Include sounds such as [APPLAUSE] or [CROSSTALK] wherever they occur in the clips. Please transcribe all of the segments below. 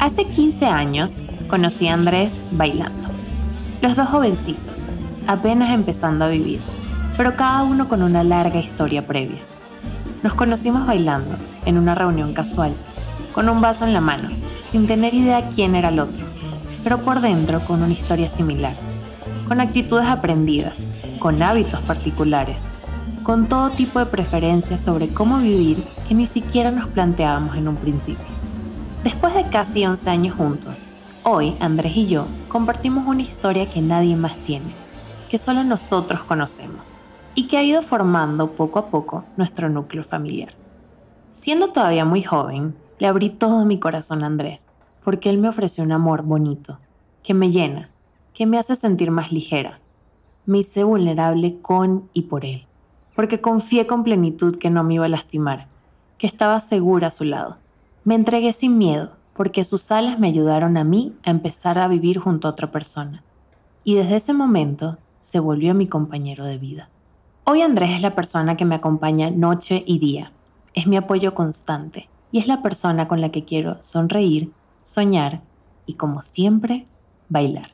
Hace 15 años conocí a Andrés bailando. Los dos jovencitos, apenas empezando a vivir, pero cada uno con una larga historia previa. Nos conocimos bailando, en una reunión casual, con un vaso en la mano, sin tener idea quién era el otro, pero por dentro con una historia similar, con actitudes aprendidas, con hábitos particulares, con todo tipo de preferencias sobre cómo vivir que ni siquiera nos planteábamos en un principio. Después de casi 11 años juntos, hoy Andrés y yo compartimos una historia que nadie más tiene, que solo nosotros conocemos y que ha ido formando poco a poco nuestro núcleo familiar. Siendo todavía muy joven, le abrí todo mi corazón a Andrés, porque él me ofreció un amor bonito, que me llena, que me hace sentir más ligera. Me hice vulnerable con y por él porque confié con plenitud que no me iba a lastimar, que estaba segura a su lado. Me entregué sin miedo, porque sus alas me ayudaron a mí a empezar a vivir junto a otra persona. Y desde ese momento se volvió mi compañero de vida. Hoy Andrés es la persona que me acompaña noche y día. Es mi apoyo constante y es la persona con la que quiero sonreír, soñar y, como siempre, bailar.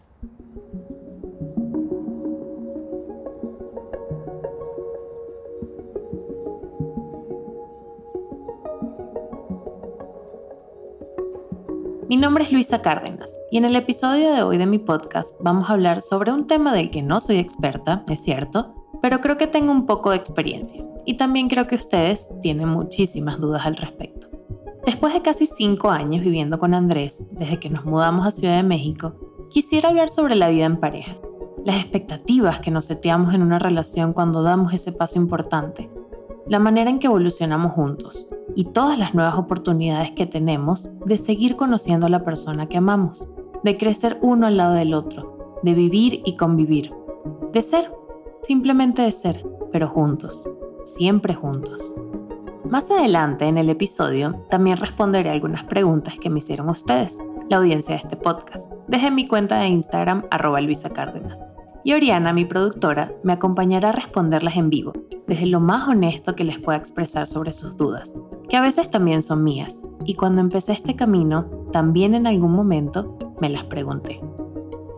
Mi nombre es Luisa Cárdenas y en el episodio de hoy de mi podcast vamos a hablar sobre un tema del que no soy experta, es cierto, pero creo que tengo un poco de experiencia y también creo que ustedes tienen muchísimas dudas al respecto. Después de casi cinco años viviendo con Andrés, desde que nos mudamos a Ciudad de México, quisiera hablar sobre la vida en pareja, las expectativas que nos seteamos en una relación cuando damos ese paso importante, la manera en que evolucionamos juntos y todas las nuevas oportunidades que tenemos de seguir conociendo a la persona que amamos, de crecer uno al lado del otro, de vivir y convivir, de ser, simplemente de ser, pero juntos, siempre juntos. Más adelante en el episodio también responderé algunas preguntas que me hicieron ustedes, la audiencia de este podcast, desde mi cuenta de Instagram arroba Luisa Cárdenas y Oriana, mi productora, me acompañará a responderlas en vivo, desde lo más honesto que les pueda expresar sobre sus dudas, que a veces también son mías, y cuando empecé este camino, también en algún momento me las pregunté.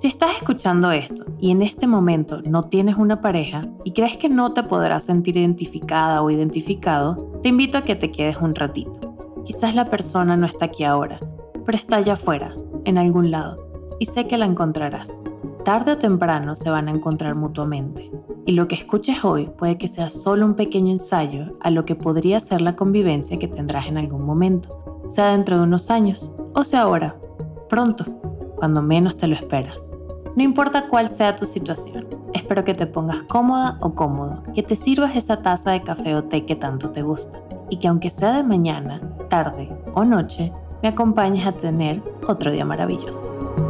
Si estás escuchando esto y en este momento no tienes una pareja y crees que no te podrás sentir identificada o identificado, te invito a que te quedes un ratito. Quizás la persona no está aquí ahora, pero está allá afuera, en algún lado, y sé que la encontrarás tarde o temprano se van a encontrar mutuamente. Y lo que escuches hoy puede que sea solo un pequeño ensayo a lo que podría ser la convivencia que tendrás en algún momento, sea dentro de unos años o sea ahora, pronto, cuando menos te lo esperas. No importa cuál sea tu situación, espero que te pongas cómoda o cómodo, que te sirvas esa taza de café o té que tanto te gusta y que aunque sea de mañana, tarde o noche, me acompañes a tener otro día maravilloso.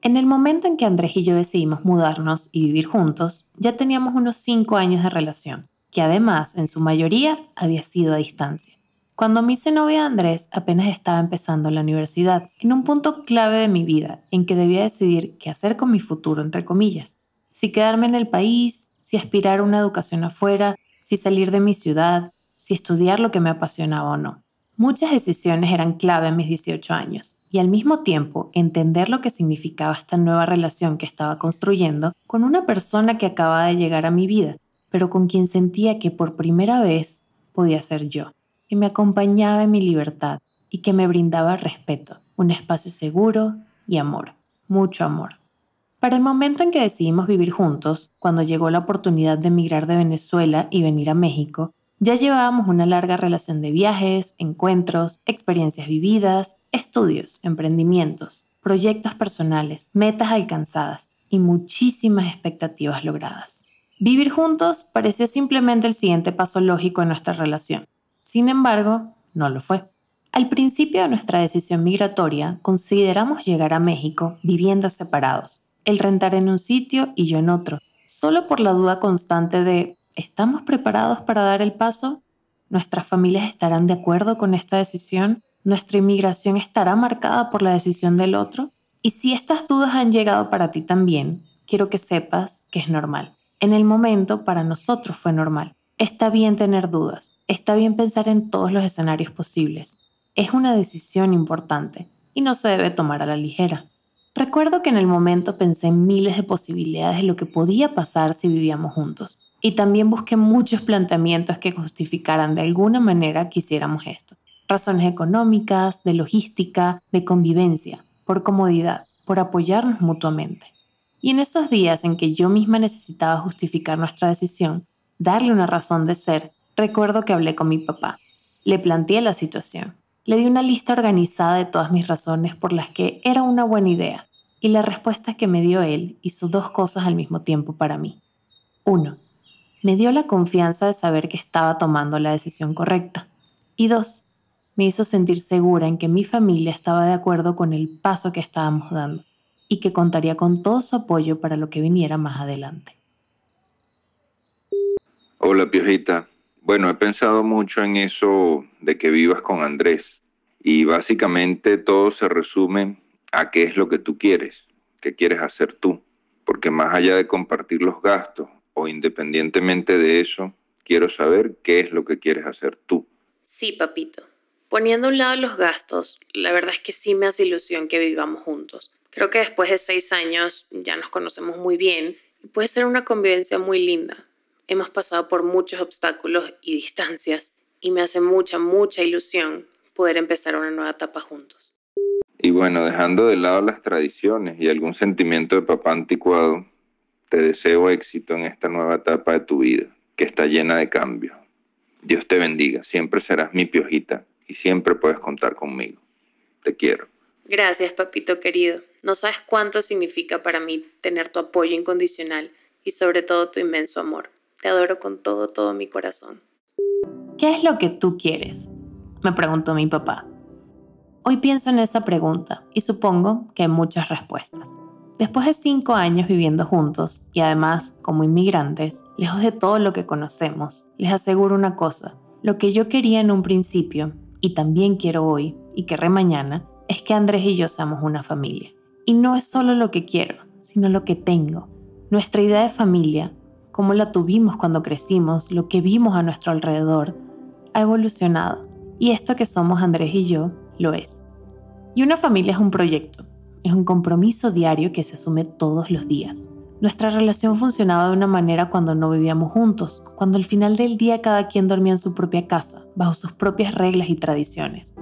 En el momento en que Andrés y yo decidimos mudarnos y vivir juntos, ya teníamos unos 5 años de relación, que además, en su mayoría, había sido a distancia. Cuando me hice novia Andrés, apenas estaba empezando la universidad, en un punto clave de mi vida, en que debía decidir qué hacer con mi futuro, entre comillas. Si quedarme en el país, si aspirar a una educación afuera, si salir de mi ciudad, si estudiar lo que me apasionaba o no. Muchas decisiones eran clave en mis 18 años, y al mismo tiempo entender lo que significaba esta nueva relación que estaba construyendo con una persona que acababa de llegar a mi vida, pero con quien sentía que por primera vez podía ser yo, que me acompañaba en mi libertad y que me brindaba respeto, un espacio seguro y amor, mucho amor. Para el momento en que decidimos vivir juntos, cuando llegó la oportunidad de emigrar de Venezuela y venir a México, ya llevábamos una larga relación de viajes, encuentros, experiencias vividas, estudios, emprendimientos, proyectos personales, metas alcanzadas y muchísimas expectativas logradas. Vivir juntos parecía simplemente el siguiente paso lógico en nuestra relación. Sin embargo, no lo fue. Al principio de nuestra decisión migratoria, consideramos llegar a México viviendo separados, el rentar en un sitio y yo en otro, solo por la duda constante de ¿Estamos preparados para dar el paso? ¿Nuestras familias estarán de acuerdo con esta decisión? ¿Nuestra inmigración estará marcada por la decisión del otro? Y si estas dudas han llegado para ti también, quiero que sepas que es normal. En el momento para nosotros fue normal. Está bien tener dudas, está bien pensar en todos los escenarios posibles. Es una decisión importante y no se debe tomar a la ligera. Recuerdo que en el momento pensé en miles de posibilidades de lo que podía pasar si vivíamos juntos. Y también busqué muchos planteamientos que justificaran de alguna manera que hiciéramos esto. Razones económicas, de logística, de convivencia, por comodidad, por apoyarnos mutuamente. Y en esos días en que yo misma necesitaba justificar nuestra decisión, darle una razón de ser, recuerdo que hablé con mi papá. Le planteé la situación. Le di una lista organizada de todas mis razones por las que era una buena idea, y la respuesta que me dio él hizo dos cosas al mismo tiempo para mí. Uno, me dio la confianza de saber que estaba tomando la decisión correcta. Y dos, me hizo sentir segura en que mi familia estaba de acuerdo con el paso que estábamos dando y que contaría con todo su apoyo para lo que viniera más adelante. Hola, Piojita. Bueno, he pensado mucho en eso de que vivas con Andrés y básicamente todo se resume a qué es lo que tú quieres, qué quieres hacer tú, porque más allá de compartir los gastos o independientemente de eso, quiero saber qué es lo que quieres hacer tú. Sí, papito. Poniendo a un lado los gastos, la verdad es que sí me hace ilusión que vivamos juntos. Creo que después de seis años ya nos conocemos muy bien y puede ser una convivencia muy linda hemos pasado por muchos obstáculos y distancias y me hace mucha, mucha ilusión poder empezar una nueva etapa juntos. Y bueno, dejando de lado las tradiciones y algún sentimiento de papá anticuado, te deseo éxito en esta nueva etapa de tu vida, que está llena de cambios. Dios te bendiga, siempre serás mi piojita y siempre puedes contar conmigo. Te quiero. Gracias, papito querido. No sabes cuánto significa para mí tener tu apoyo incondicional y sobre todo tu inmenso amor. Te adoro con todo, todo mi corazón. ¿Qué es lo que tú quieres? Me preguntó mi papá. Hoy pienso en esa pregunta y supongo que hay muchas respuestas. Después de cinco años viviendo juntos y además como inmigrantes, lejos de todo lo que conocemos, les aseguro una cosa. Lo que yo quería en un principio, y también quiero hoy, y querré mañana, es que Andrés y yo seamos una familia. Y no es solo lo que quiero, sino lo que tengo. Nuestra idea de familia cómo la tuvimos cuando crecimos, lo que vimos a nuestro alrededor, ha evolucionado. Y esto que somos Andrés y yo lo es. Y una familia es un proyecto, es un compromiso diario que se asume todos los días. Nuestra relación funcionaba de una manera cuando no vivíamos juntos, cuando al final del día cada quien dormía en su propia casa, bajo sus propias reglas y tradiciones.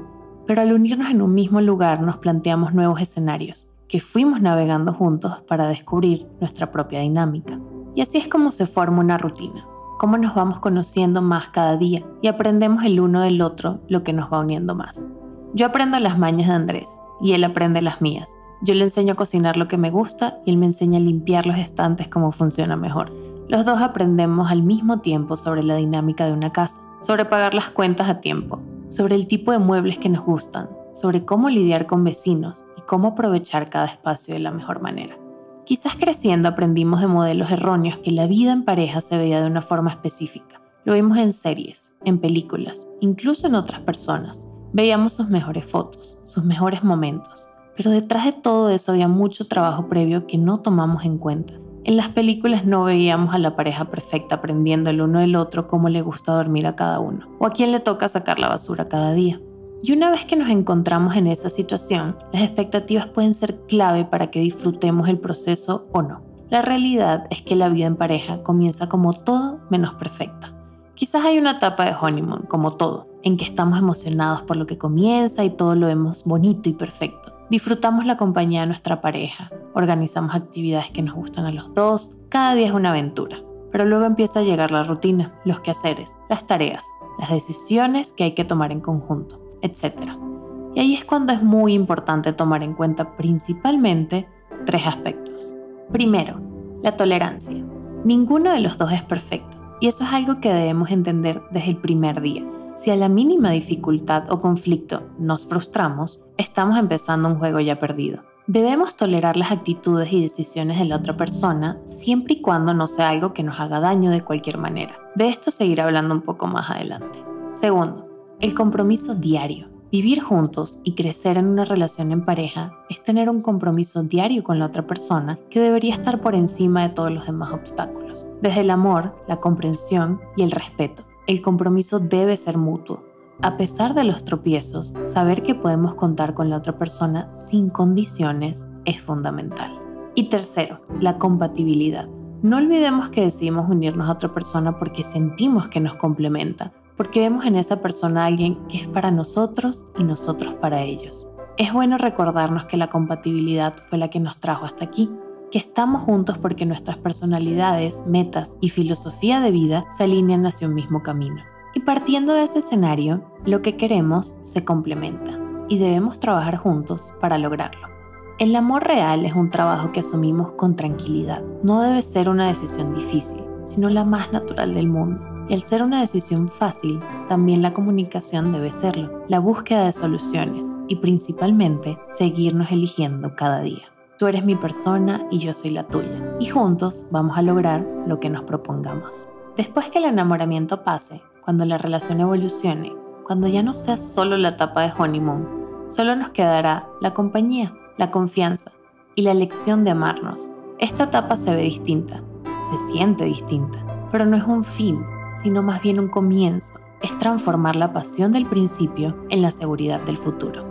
Pero al unirnos en un mismo lugar nos planteamos nuevos escenarios, que fuimos navegando juntos para descubrir nuestra propia dinámica. Y así es como se forma una rutina, cómo nos vamos conociendo más cada día y aprendemos el uno del otro lo que nos va uniendo más. Yo aprendo las mañas de Andrés y él aprende las mías. Yo le enseño a cocinar lo que me gusta y él me enseña a limpiar los estantes como funciona mejor. Los dos aprendemos al mismo tiempo sobre la dinámica de una casa, sobre pagar las cuentas a tiempo, sobre el tipo de muebles que nos gustan, sobre cómo lidiar con vecinos y cómo aprovechar cada espacio de la mejor manera. Quizás creciendo aprendimos de modelos erróneos que la vida en pareja se veía de una forma específica. Lo vimos en series, en películas, incluso en otras personas. Veíamos sus mejores fotos, sus mejores momentos. Pero detrás de todo eso había mucho trabajo previo que no tomamos en cuenta. En las películas no veíamos a la pareja perfecta aprendiendo el uno del otro cómo le gusta dormir a cada uno, o a quién le toca sacar la basura cada día. Y una vez que nos encontramos en esa situación, las expectativas pueden ser clave para que disfrutemos el proceso o no. La realidad es que la vida en pareja comienza como todo menos perfecta. Quizás hay una etapa de honeymoon, como todo, en que estamos emocionados por lo que comienza y todo lo vemos bonito y perfecto. Disfrutamos la compañía de nuestra pareja, organizamos actividades que nos gustan a los dos, cada día es una aventura. Pero luego empieza a llegar la rutina, los quehaceres, las tareas, las decisiones que hay que tomar en conjunto etc. Y ahí es cuando es muy importante tomar en cuenta principalmente tres aspectos. Primero, la tolerancia. Ninguno de los dos es perfecto y eso es algo que debemos entender desde el primer día. Si a la mínima dificultad o conflicto nos frustramos, estamos empezando un juego ya perdido. Debemos tolerar las actitudes y decisiones de la otra persona siempre y cuando no sea algo que nos haga daño de cualquier manera. De esto seguiré hablando un poco más adelante. Segundo, el compromiso diario. Vivir juntos y crecer en una relación en pareja es tener un compromiso diario con la otra persona que debería estar por encima de todos los demás obstáculos. Desde el amor, la comprensión y el respeto. El compromiso debe ser mutuo. A pesar de los tropiezos, saber que podemos contar con la otra persona sin condiciones es fundamental. Y tercero, la compatibilidad. No olvidemos que decidimos unirnos a otra persona porque sentimos que nos complementa, porque vemos en esa persona a alguien que es para nosotros y nosotros para ellos. Es bueno recordarnos que la compatibilidad fue la que nos trajo hasta aquí, que estamos juntos porque nuestras personalidades, metas y filosofía de vida se alinean hacia un mismo camino. Y partiendo de ese escenario, lo que queremos se complementa y debemos trabajar juntos para lograrlo. El amor real es un trabajo que asumimos con tranquilidad. No debe ser una decisión difícil, sino la más natural del mundo. Y al ser una decisión fácil, también la comunicación debe serlo, la búsqueda de soluciones y principalmente seguirnos eligiendo cada día. Tú eres mi persona y yo soy la tuya, y juntos vamos a lograr lo que nos propongamos. Después que el enamoramiento pase, cuando la relación evolucione, cuando ya no sea solo la etapa de honeymoon, solo nos quedará la compañía, la confianza y la elección de amarnos. Esta etapa se ve distinta, se siente distinta, pero no es un fin, sino más bien un comienzo. Es transformar la pasión del principio en la seguridad del futuro.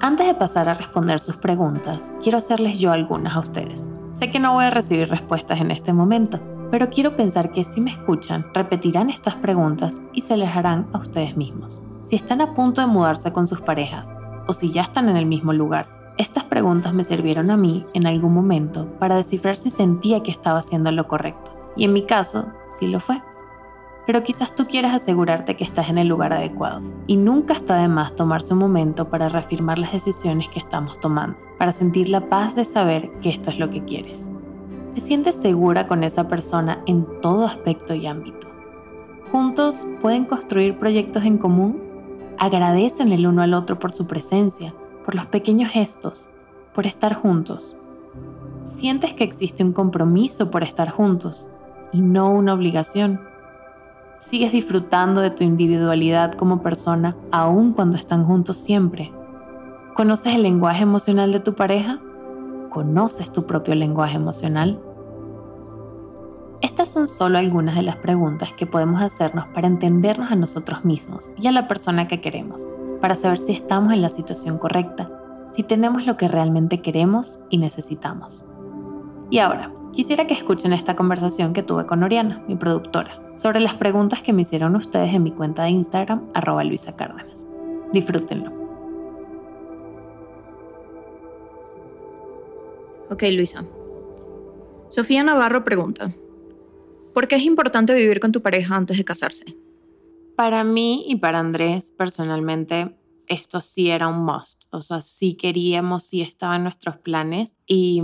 Antes de pasar a responder sus preguntas, quiero hacerles yo algunas a ustedes. Sé que no voy a recibir respuestas en este momento, pero quiero pensar que si me escuchan, repetirán estas preguntas y se les harán a ustedes mismos. Si están a punto de mudarse con sus parejas, o si ya están en el mismo lugar, estas preguntas me sirvieron a mí en algún momento para descifrar si sentía que estaba haciendo lo correcto y en mi caso, sí lo fue. Pero quizás tú quieras asegurarte que estás en el lugar adecuado. Y nunca está de más tomarse un momento para reafirmar las decisiones que estamos tomando, para sentir la paz de saber que esto es lo que quieres. ¿Te sientes segura con esa persona en todo aspecto y ámbito? ¿Juntos pueden construir proyectos en común? ¿Agradecen el uno al otro por su presencia, por los pequeños gestos, por estar juntos? ¿Sientes que existe un compromiso por estar juntos? y no una obligación. Sigues disfrutando de tu individualidad como persona aun cuando están juntos siempre. ¿Conoces el lenguaje emocional de tu pareja? ¿Conoces tu propio lenguaje emocional? Estas son solo algunas de las preguntas que podemos hacernos para entendernos a nosotros mismos y a la persona que queremos, para saber si estamos en la situación correcta, si tenemos lo que realmente queremos y necesitamos. Y ahora, Quisiera que escuchen esta conversación que tuve con Oriana, mi productora, sobre las preguntas que me hicieron ustedes en mi cuenta de Instagram, arroba Luisa Cárdenas. Disfrútenlo. Ok, Luisa. Sofía Navarro pregunta, ¿por qué es importante vivir con tu pareja antes de casarse? Para mí y para Andrés, personalmente, esto sí era un must. O sea, sí queríamos, sí estaba en nuestros planes y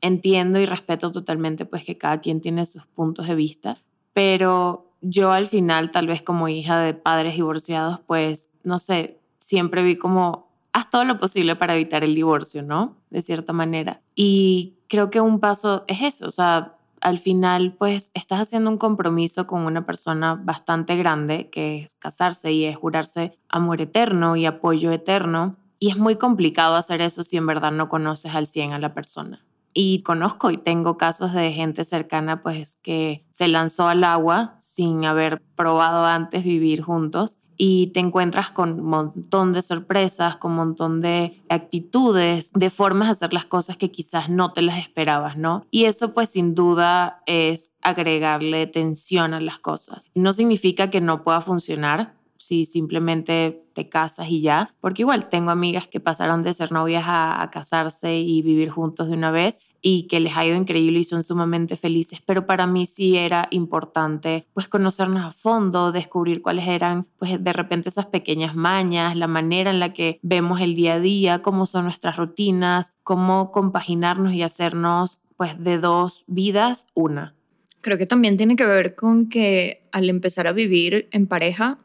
entiendo y respeto totalmente pues que cada quien tiene sus puntos de vista, pero yo al final, tal vez como hija de padres divorciados, pues no sé, siempre vi como haz todo lo posible para evitar el divorcio, ¿no? De cierta manera. Y creo que un paso es eso, o sea, al final pues estás haciendo un compromiso con una persona bastante grande, que es casarse y es jurarse amor eterno y apoyo eterno. Y es muy complicado hacer eso si en verdad no conoces al 100 a la persona y conozco y tengo casos de gente cercana pues que se lanzó al agua sin haber probado antes vivir juntos y te encuentras con un montón de sorpresas, con un montón de actitudes, de formas de hacer las cosas que quizás no te las esperabas, ¿no? Y eso pues sin duda es agregarle tensión a las cosas. No significa que no pueda funcionar, si simplemente te casas y ya, porque igual tengo amigas que pasaron de ser novias a, casarse y vivir juntos de una vez y que les ha ido increíble y son sumamente felices, pero para mí sí era importante pues conocernos a fondo, descubrir cuáles eran pues de repente esas pequeñas mañas, la manera en la que vemos el día a día, cómo son nuestras rutinas, cómo compaginarnos y hacernos pues de dos vidas una. Creo que también tiene que ver con que al empezar a vivir en pareja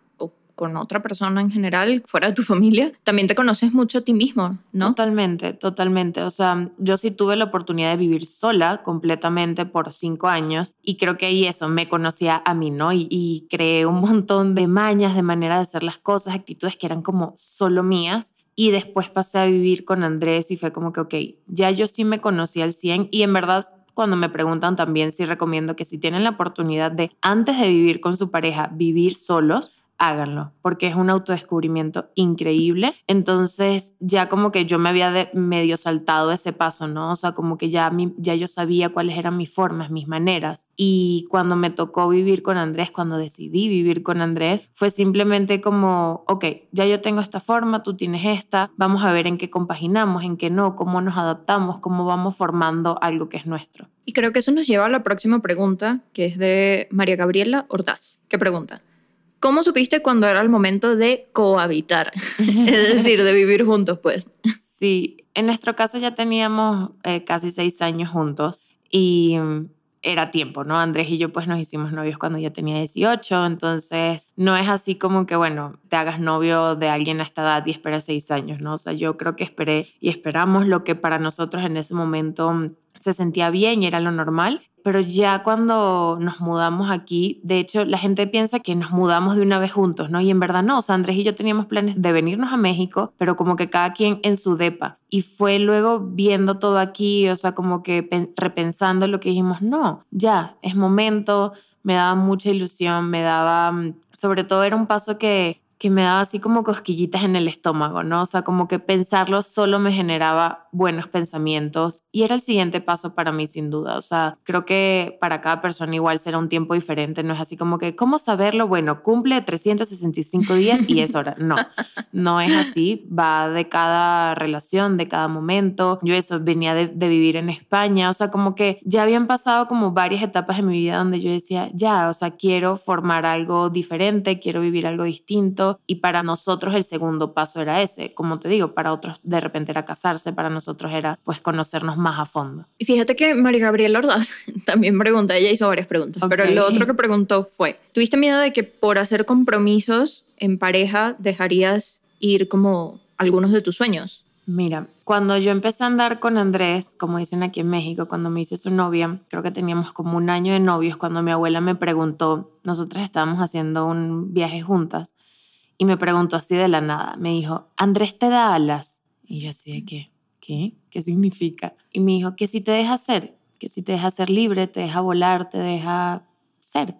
con otra persona en general, fuera de tu [LAUGHS] familia, también te conoces mucho a ti mismo, ¿no? Totalmente, totalmente. O sea, yo sí tuve la oportunidad de vivir sola completamente por cinco años y creo que ahí eso, me conocía a mí, ¿no? Y, y creé un montón de mañas, de manera de hacer las cosas, actitudes que eran como solo mías. Y después pasé a vivir con Andrés y fue como que, ok, ya yo sí me conocí al 100 y en verdad cuando me preguntan también si recomiendo que si tienen la oportunidad de antes de vivir con su pareja, vivir solos, háganlo, porque es un autodescubrimiento increíble. Entonces ya como que yo me había medio saltado ese paso, ¿no? O sea, como que ya, ya yo sabía cuáles eran mis formas, mis maneras. Y cuando me tocó vivir con Andrés, cuando decidí vivir con Andrés, fue simplemente como, ok, ya yo tengo esta forma, tú tienes esta, vamos a ver en qué compaginamos, en qué no, cómo nos adaptamos, cómo vamos formando algo que es nuestro. Y creo que eso nos lleva a la próxima pregunta, que es de María Gabriela Ordaz, ¿Qué pregunta, ¿Cómo supiste cuando era el momento de cohabitar? [LAUGHS] es decir, de vivir juntos, pues. Sí, en nuestro caso ya teníamos eh, casi seis años juntos y mm, era tiempo, ¿no? Andrés y yo pues nos hicimos novios cuando yo tenía 18, entonces no es así como que, bueno, te hagas novio de alguien a esta edad y esperas seis años, ¿no? O sea, yo creo que esperé y esperamos lo que para nosotros en ese momento mm, se sentía bien y era lo normal pero ya cuando nos mudamos aquí, de hecho, la gente piensa que nos mudamos de una vez juntos, ¿no? Y en verdad no, o sea, Andrés y yo teníamos planes de venirnos a México, pero como que cada quien en su depa. Y fue luego viendo todo aquí, o sea, como que repensando lo que dijimos, no, ya, es momento, me daba mucha ilusión, me daba, mm, sobre todo era un paso que que me daba así como cosquillitas en el estómago, ¿no? O sea, como que pensarlo solo me generaba buenos pensamientos y era el siguiente paso para mí sin duda. O sea, creo que para cada persona igual será un tiempo diferente, no es así como que, ¿cómo saberlo? Bueno, cumple 365 días y es hora. No, [LAUGHS] no es así, va de cada relación, de cada momento. Yo eso venía de, de vivir en España, o sea, como que ya habían pasado como varias etapas en mi vida donde yo decía, ya, o sea, quiero formar algo diferente, quiero vivir algo distinto y para nosotros el segundo paso era ese. Como te digo, para otros de repente era casarse, para nosotros era pues conocernos más a fondo. Y fíjate que María Gabriela Ordaz [LAUGHS] también pregunta, ella hizo varias preguntas, pero lo otro que preguntó fue, ¿tuviste miedo de que por hacer compromisos en pareja dejarías ir como algunos de tus sueños? Mira, cuando yo empecé a andar con Andrés, como dicen aquí en México, cuando me hice su novia, creo que teníamos como un año de novios, cuando mi abuela me preguntó, nosotras estábamos haciendo un viaje juntas, y me preguntó así de la nada. Me dijo, Andrés te da alas. Y yo así de qué, ¿qué? ¿Qué significa? Y me dijo, que si te deja ser, que si te deja ser libre, te deja volar, te deja ser.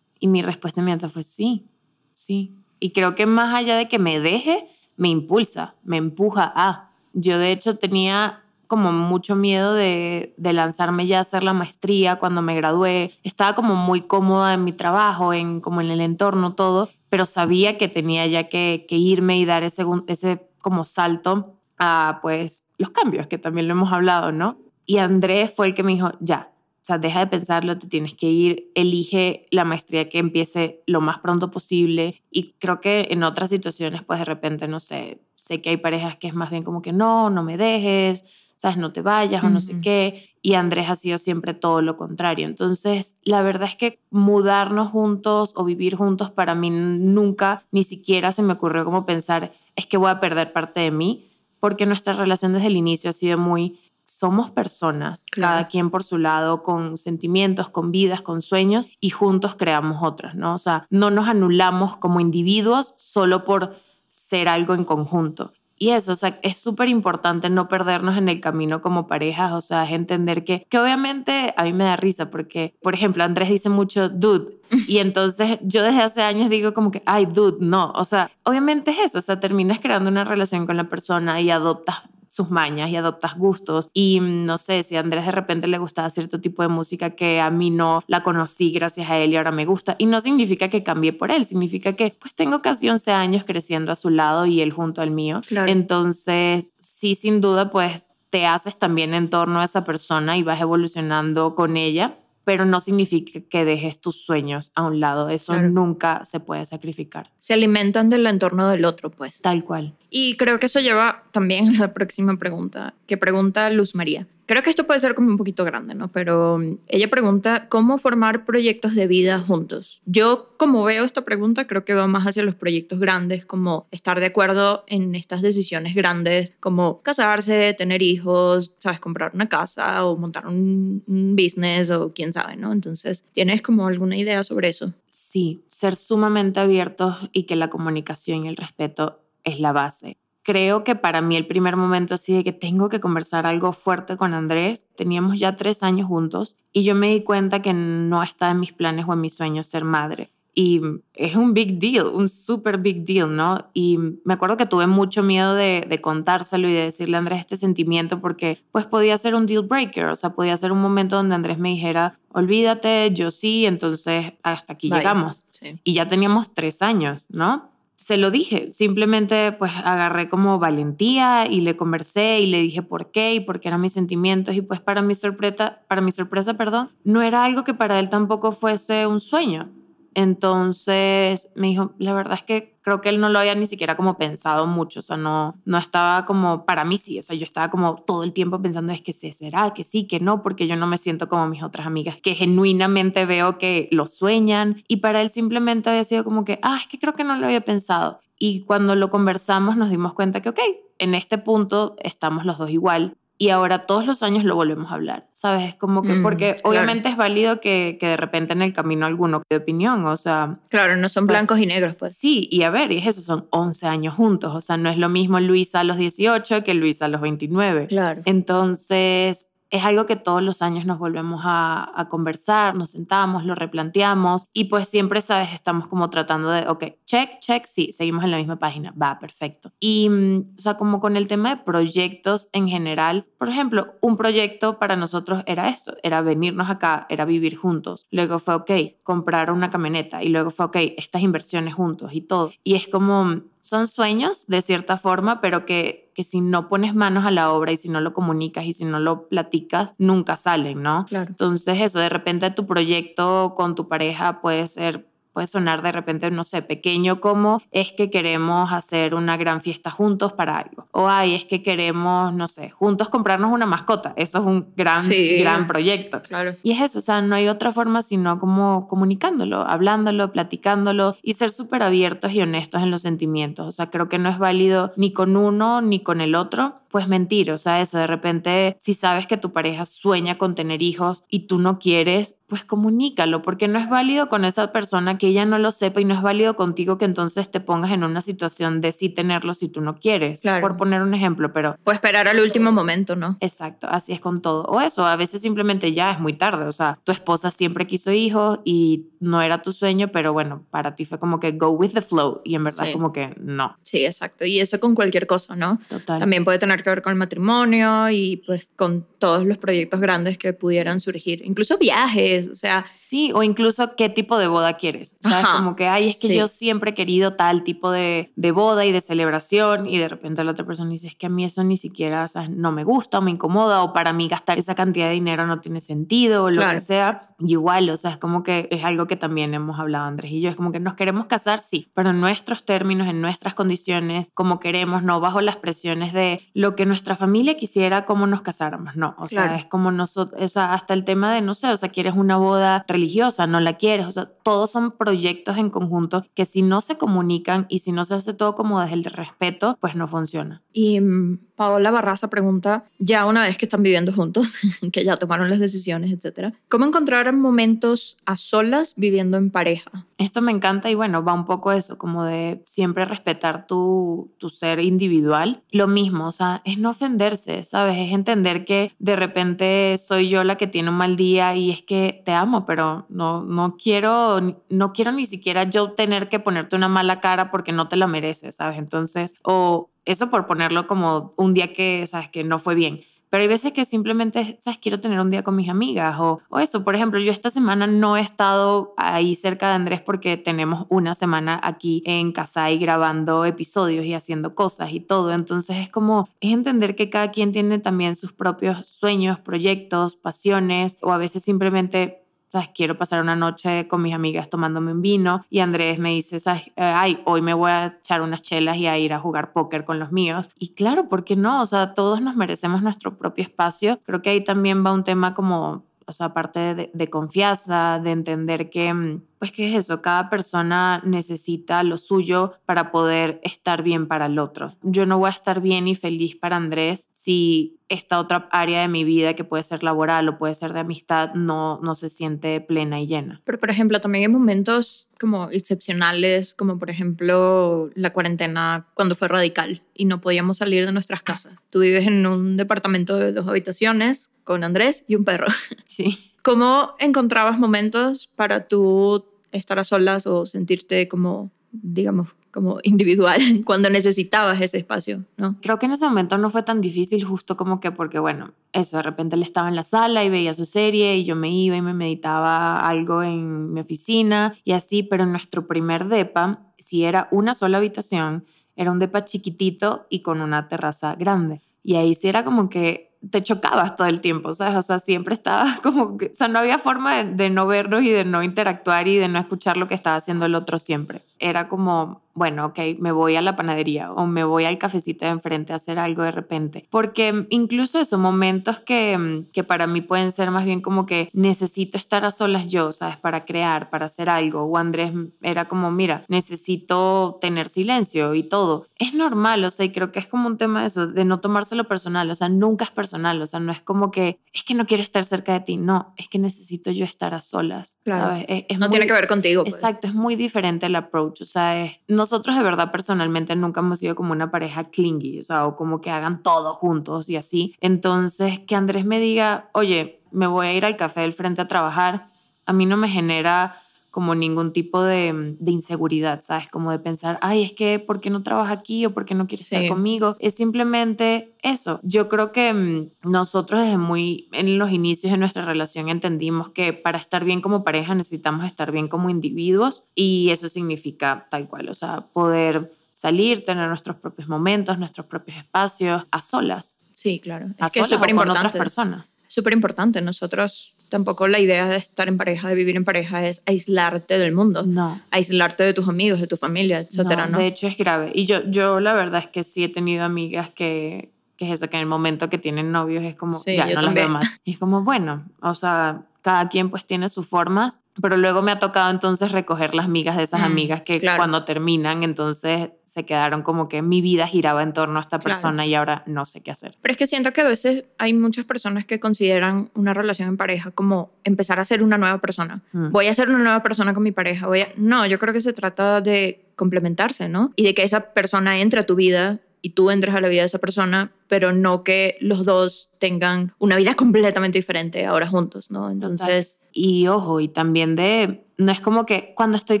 Y mi respuesta inmediata fue sí, sí. Y creo que más allá de que me deje, me impulsa, me empuja a. Yo de hecho tenía como mucho miedo de, de, lanzarme ya a hacer la maestría cuando me gradué. Estaba como muy cómoda en mi trabajo, en, como en el entorno, todo pero sabía que tenía ya que, irme y dar ese, ese como salto a pues los cambios, que también lo hemos hablado, ¿no? Y Andrés fue el que me dijo, ya, o sea, deja de pensarlo, te tienes que ir, elige la maestría que empiece lo más pronto posible. Y creo que en otras situaciones, pues de repente, no sé, sé que hay parejas que es más bien como que no, no me dejes, sabes, no te vayas o no sé qué y Andrés ha sido siempre todo lo contrario. Entonces, la verdad es que mudarnos juntos o vivir juntos para mí nunca, ni siquiera se me ocurrió como pensar, es que voy a perder parte de mí, porque nuestra relación desde el inicio ha sido muy, somos personas, cada quien por su lado, con sentimientos, con vidas, con sueños, y juntos creamos otros, ¿no? O sea, no nos anulamos como individuos solo por ser algo en conjunto. Y eso, o sea, es súper importante no perdernos en el camino como parejas, o sea, es entender que, que obviamente a mí me da risa porque, por ejemplo, Andrés dice mucho dude, [LAUGHS] y entonces yo desde hace años digo como que, ay, dude, no, o sea, obviamente es eso, o sea, terminas creando una relación con la persona y adoptas sus mañas y adoptas gustos. Y mm, no sé, si a Andrés de repente le gustaba cierto tipo de música que a mí no la conocí gracias a él y ahora me gusta. Y no significa que cambié por él, significa que pues tengo casi 11 años creciendo a su lado y él junto al mío. Entonces, sí, sin duda, pues te haces también en torno a esa persona y vas evolucionando con ella pero no significa que dejes tus sueños a un lado. Eso nunca se puede sacrificar. Se alimentan del entorno del otro, pues. Tal cual. Y creo que eso lleva también a la próxima pregunta, que pregunta Luz María. Creo que esto puede ser como un poquito grande, ¿no? Pero mm, ella pregunta, ¿cómo formar proyectos de vida juntos? Yo, como veo esta pregunta, creo que va más hacia los proyectos grandes, como estar de acuerdo en estas decisiones grandes, como casarse, tener hijos, ¿sabes? Comprar una casa o montar un, un business o quién sabe, ¿no? Entonces, ¿tienes como alguna idea sobre eso? Sí, ser sumamente abiertos y que la comunicación y el respeto es la base. Creo que para mí el primer momento así de que tengo que conversar algo fuerte con Andrés, teníamos ya tres años juntos y yo me di cuenta que no estaba en mis planes o en mis sueños ser madre. Y es un big deal, un super big deal, ¿no? Y me acuerdo que tuve mucho miedo de, de, contárselo y de decirle a Andrés este sentimiento porque pues podía ser un deal breaker, o sea, podía ser un momento donde Andrés me dijera, olvídate, yo sí, entonces hasta aquí llegamos. Y ya teníamos tres años, ¿no? Se lo dije, simplemente pues agarré como valentía y le conversé y le dije por qué y por qué eran mis sentimientos y pues para mi sorpresa, para mi sorpresa, perdón, no era algo que para él tampoco fuese un sueño. Entonces me dijo, la verdad es que creo que él no lo había ni siquiera como pensado mucho, o sea, no, no estaba como, para mí sí, o sea, yo estaba como todo el tiempo pensando es que sí, será, que sí, que no, porque yo no me siento como mis otras amigas, que genuinamente veo que lo sueñan y para él simplemente había sido como que, ah, es que creo que no lo había pensado. Y cuando lo conversamos nos dimos cuenta que, ok, en este punto estamos los dos igual y ahora todos los años lo volvemos a hablar, ¿sabes? Es como que, mm, porque obviamente es válido que, que, de repente en el camino alguno de opinión, o sea... Claro, no son blancos y negros, pues. Sí, y a ver, y es eso, son 11 años juntos, o sea, no es lo mismo Luisa a los 18 que Luisa a los 29. Claro. Entonces, es algo que todos los años nos volvemos a, conversar, nos sentamos, lo replanteamos y pues siempre, sabes, estamos como tratando de, ok, check, check, sí, seguimos en la misma página, va, perfecto. Y, mm, o sea, como con el tema de proyectos en general, por ejemplo, un proyecto para nosotros era esto, era venirnos acá, era vivir juntos. Luego fue, ok, comprar una camioneta y luego fue, ok, estas inversiones juntos y todo. Y es como son sueños de cierta forma, pero que, que si no pones manos a la obra y si no lo comunicas y si no lo platicas, nunca salen, ¿no? Claro. Entonces eso, de repente tu proyecto con tu pareja puede ser puede sonar de repente, no sé, pequeño como es que queremos hacer una gran fiesta juntos para algo. O ay, es que queremos, no sé, juntos comprarnos una mascota. Eso es un gran, gran proyecto. Claro. Y es eso, o sea, no hay otra forma sino como comunicándolo, hablándolo, platicándolo y ser súper abiertos y honestos en los sentimientos. O sea, creo que no es válido ni con uno ni con el otro pues mentir, o sea, eso, de repente, si sabes que tu pareja sueña con tener hijos y tú no quieres, pues comunícalo, porque no es válido con esa persona que ella no lo sepa y no es válido contigo que entonces te pongas en una situación de sí tenerlo si tú no quieres, claro. por poner un ejemplo, pero... O esperar al último momento, ¿no? Exacto, así es con todo. O eso, a veces simplemente ya es muy tarde, o sea, tu esposa siempre quiso hijos y no era tu sueño, pero bueno, para ti fue como que go with the flow y en verdad Sí. como que no. Sí, exacto. Y eso con cualquier cosa, ¿no? Total. También puede tener que ver con el matrimonio y pues con todos los proyectos grandes que pudieran surgir. Incluso viajes, o sea, Sí, o incluso qué tipo de boda quieres. ¿Sabes? Ajá, Como que, ay, es que sí. yo siempre he querido tal tipo de, de boda y de celebración y de repente la otra persona dice, es que a mí eso ni siquiera, ¿sabes? No me gusta o me incomoda o para mí gastar esa cantidad de dinero no tiene sentido o lo Claro. que sea. Y igual, o sea, es como que es algo que también hemos hablado Andrés y yo, es como que nos queremos casar, sí, pero en nuestros términos, en nuestras condiciones, como queremos, no bajo las presiones de lo que nuestra familia quisiera, cómo nos casáramos, no, o sea, Claro. es como nosotros, o sea, hasta el tema de, no sé, o sea, quieres una boda religiosa, no la quieres, o sea, todos son proyectos en conjunto que si no se comunican y si no se hace todo como desde el respeto, pues no funciona. Y mm, Paola Barraza pregunta, ya una vez que están viviendo juntos, [LAUGHS] que ya tomaron las decisiones, etcétera, ¿cómo encontrar momentos a solas viviendo en pareja? Esto me encanta y bueno, va un poco eso, como de siempre respetar tu, tu ser individual. Lo mismo, o sea, es no ofenderse, ¿sabes? Es entender que de repente soy yo la que tiene un mal día y es que te amo, pero no, no, quiero, no quiero ni siquiera yo tener que ponerte una mala cara porque no te la mereces, ¿sabes? Entonces, o eso por ponerlo como un día que, ¿sabes? Que no fue bien. Pero hay veces que simplemente, ¿sabes? Quiero tener un día con mis amigas o, o eso. Por ejemplo, yo esta semana no he estado ahí cerca de Andrés porque tenemos una semana aquí en casa y grabando episodios y haciendo cosas y todo. Entonces es como, es entender que cada quien tiene también sus propios sueños, proyectos, pasiones o a veces simplemente ¿sabes? Quiero pasar una noche con mis amigas tomándome un vino y Andrés me dice, ¿sabes? Eh, Ay, hoy me voy a echar unas chelas y a ir a jugar póker con los míos. Y claro, ¿por qué no? O sea, todos nos merecemos nuestro propio espacio. Creo que ahí también va un tema como o sea, aparte de, de, confianza, de entender que, mm, pues, ¿qué es eso? Cada persona necesita lo suyo para poder estar bien para el otro. Yo no voy a estar bien y feliz para Andrés si esta otra área de mi vida, que puede ser laboral o puede ser de amistad, no, no se siente plena y llena. Pero, por ejemplo, también hay momentos como excepcionales, como por ejemplo la cuarentena cuando fue radical y no podíamos salir de nuestras casas. Tú vives en un departamento de dos habitaciones con Andrés y un perro. [LAUGHS] Sí. ¿Cómo encontrabas momentos para tú estar a solas o sentirte como, digamos, como individual [LAUGHS] cuando necesitabas ese espacio, ¿no? Creo que en ese momento no fue tan difícil justo como que porque, bueno, eso, de repente él estaba en la sala y veía su serie y yo me iba y me meditaba algo en mi oficina y así, pero en nuestro primer DEPA, si era una sola habitación, era un DEPA chiquitito y con una terraza grande. Y ahí sí era como que te chocabas todo el tiempo, ¿sabes? O sea, siempre estaba [LAUGHS] como o sea, no había forma de, de, no vernos y de no interactuar y de no escuchar lo que estaba haciendo el otro siempre. Era como, bueno, ok, me voy a la panadería o me voy al cafecito de enfrente a hacer algo de repente. Porque incluso esos momentos que, que para mí pueden ser más bien como que necesito estar a solas yo, ¿sabes? Para crear, para hacer algo. O Andrés era como, mira, necesito tener silencio y todo. Es normal, o sea, y creo que es como un tema de eso, de no tomárselo personal, o sea, nunca es personal, o sea, no es como que, es que no quiero estar cerca de ti, no, es que necesito yo estar a solas, claro. ¿sabes? Es, es no muy, tiene que ver contigo. Pues. Exacto, es muy diferente el approach, o sea, es, nosotros de verdad personalmente nunca hemos sido como una pareja clingy, o sea, o como que hagan todo juntos y así. Entonces, que Andrés me diga, oye, me voy a ir al café del frente a trabajar, a mí no me genera como ningún tipo de, de, inseguridad, ¿sabes? Como de pensar, ay, es que, ¿por qué no trabaja aquí o por qué no quiere estar sí. conmigo? Es simplemente eso. Yo creo que mm, nosotros desde muy en los inicios de nuestra relación entendimos que para estar bien como pareja necesitamos estar bien como individuos y eso significa tal cual, o sea, poder salir, tener nuestros propios momentos, nuestros propios espacios, a solas. Sí, claro. A es que solas es súper importante. Con otras personas. Súper importante. Nosotros tampoco la idea de estar en pareja, de vivir en pareja, es aislarte del mundo. No. Aislarte de tus amigos, de tu familia, etcétera, no, ¿no? De hecho, es grave. Y yo, yo la verdad es que sí he tenido amigas que, que es eso, que en el momento que tienen novios es como, sí, ya no también. las veo más. Y es como, bueno, o sea, cada quien pues tiene sus formas, pero luego me ha tocado entonces recoger las migas de esas Mm, amigas que claro. cuando terminan, entonces se quedaron como que mi vida giraba en torno a esta Claro. persona y ahora no sé qué hacer. Pero es que siento que a veces hay muchas personas que consideran una relación en pareja como empezar a ser una nueva persona. Mm. Voy a ser una nueva persona con mi pareja. Voy a... No, yo creo que se trata de complementarse, ¿no? Y de que esa persona entre a tu vida y tú entres a la vida de esa persona, pero no que los dos tengan una vida completamente diferente ahora juntos, ¿no? Entonces, Y ojo, y también de, no es como que cuando estoy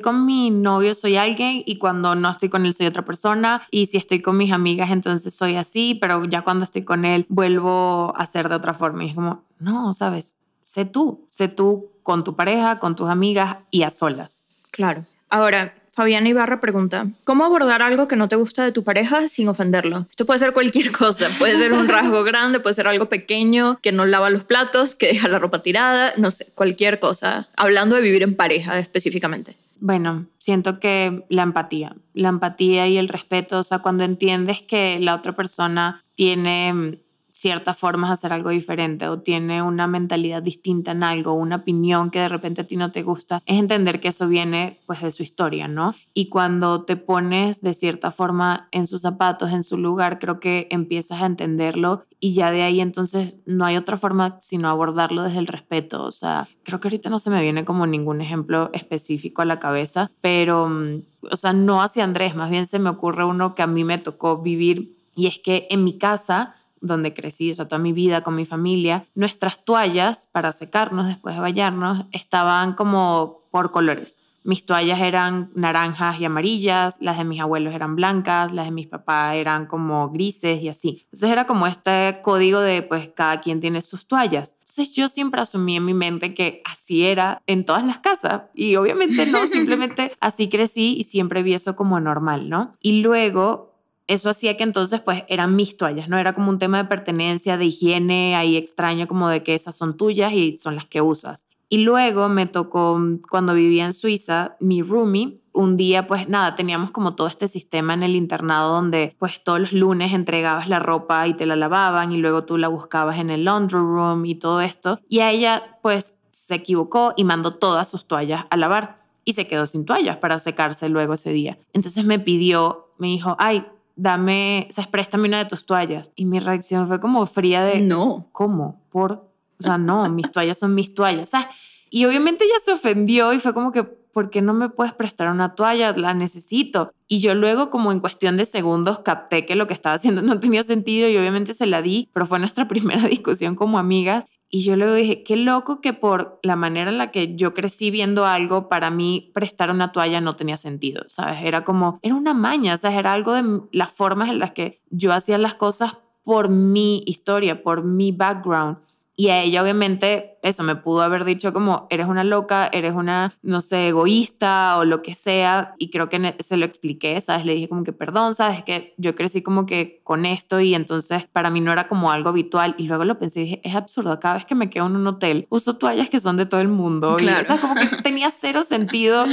con mi novio soy alguien y cuando no estoy con él soy otra persona y si estoy con mis amigas entonces soy así, pero ya cuando estoy con él vuelvo a ser de otra forma. Y es como, no, sabes, sé tú, sé tú con tu pareja, con tus amigas y a solas. claro. Ahora, Fabiana Ibarra pregunta, ¿cómo abordar algo que no te gusta de tu pareja sin ofenderlo? Esto puede ser cualquier [LAUGHS] cosa, puede ser un rasgo [LAUGHS] grande, puede ser algo pequeño, que no lava los platos, que deja la ropa tirada, no sé, cualquier cosa. Hablando de vivir en pareja específicamente. Bueno, siento que la empatía, la empatía y el respeto, o sea, cuando entiendes que la otra persona tiene ciertas formas de hacer algo diferente o tiene una mentalidad distinta en algo, una opinión que de repente a ti no te gusta, es entender que eso viene pues de su historia, ¿no? Y cuando te pones de cierta forma en sus zapatos, en su lugar, creo que empiezas a entenderlo y ya de ahí entonces no hay otra forma sino abordarlo desde el respeto, o sea, creo que ahorita no se me viene como ningún ejemplo específico a la cabeza, pero, mm, o sea, no hacia Andrés, más bien se me ocurre uno que a mí me tocó vivir y es que en mi casa donde crecí, o sea, toda mi vida con mi familia, nuestras toallas para secarnos después de bañarnos estaban como por colores. Mis toallas eran naranjas y amarillas, las de mis abuelos eran blancas, las de mis papás eran como grises y así. Entonces era como este código de pues cada quien tiene sus toallas. Entonces yo siempre asumí en mi mente que así era en todas las casas y obviamente no, [LAUGHS] simplemente así crecí y siempre vi eso como normal, ¿no? Y luego eso hacía que entonces pues eran mis toallas, ¿no? Era como un tema de pertenencia, de higiene, ahí extraño como de que esas son tuyas y son las que usas. Y luego me tocó, cuando vivía en Suiza, mi roomie un día, pues nada, teníamos como todo este sistema en el internado donde pues todos los lunes entregabas la ropa y te la lavaban y luego tú la buscabas en el laundry room y todo esto. Y a ella pues se equivocó y mandó todas sus toallas a lavar y se quedó sin toallas para secarse luego ese día. Entonces me pidió, me dijo, ay, dame, o sea, préstame una de tus toallas. Y mi reacción fue como fría de, no. ¿Cómo? Por, o sea, no, mis toallas son mis toallas. Sea, y obviamente ella se ofendió y fue como que, ¿por qué no me puedes prestar una toalla? La necesito. Y yo luego, como en cuestión de segundos, capté que lo que estaba haciendo [LAUGHS] no tenía sentido y obviamente se la di, pero fue nuestra [LAUGHS] primera discusión como amigas. Y yo luego dije, qué loco que por la manera en la que yo crecí viendo algo, para mí prestar una toalla no tenía sentido, ¿sabes? Era como, era una maña, ¿sabes? Era algo de las formas en las que yo hacía las cosas por mi historia, por mi background. Y a ella obviamente eso me pudo haber dicho como eres una loca, eres una, no sé, egoísta o lo que sea. Y creo que se lo expliqué, ¿sabes? Le dije como que perdón, ¿sabes? Que yo crecí como que con esto y entonces para mí no era como algo habitual. Y luego lo pensé y dije, es absurdo, cada vez que me quedo en un hotel uso toallas que son de todo el mundo. Claro. Y, sea, como que [LAUGHS] tenía cero sentido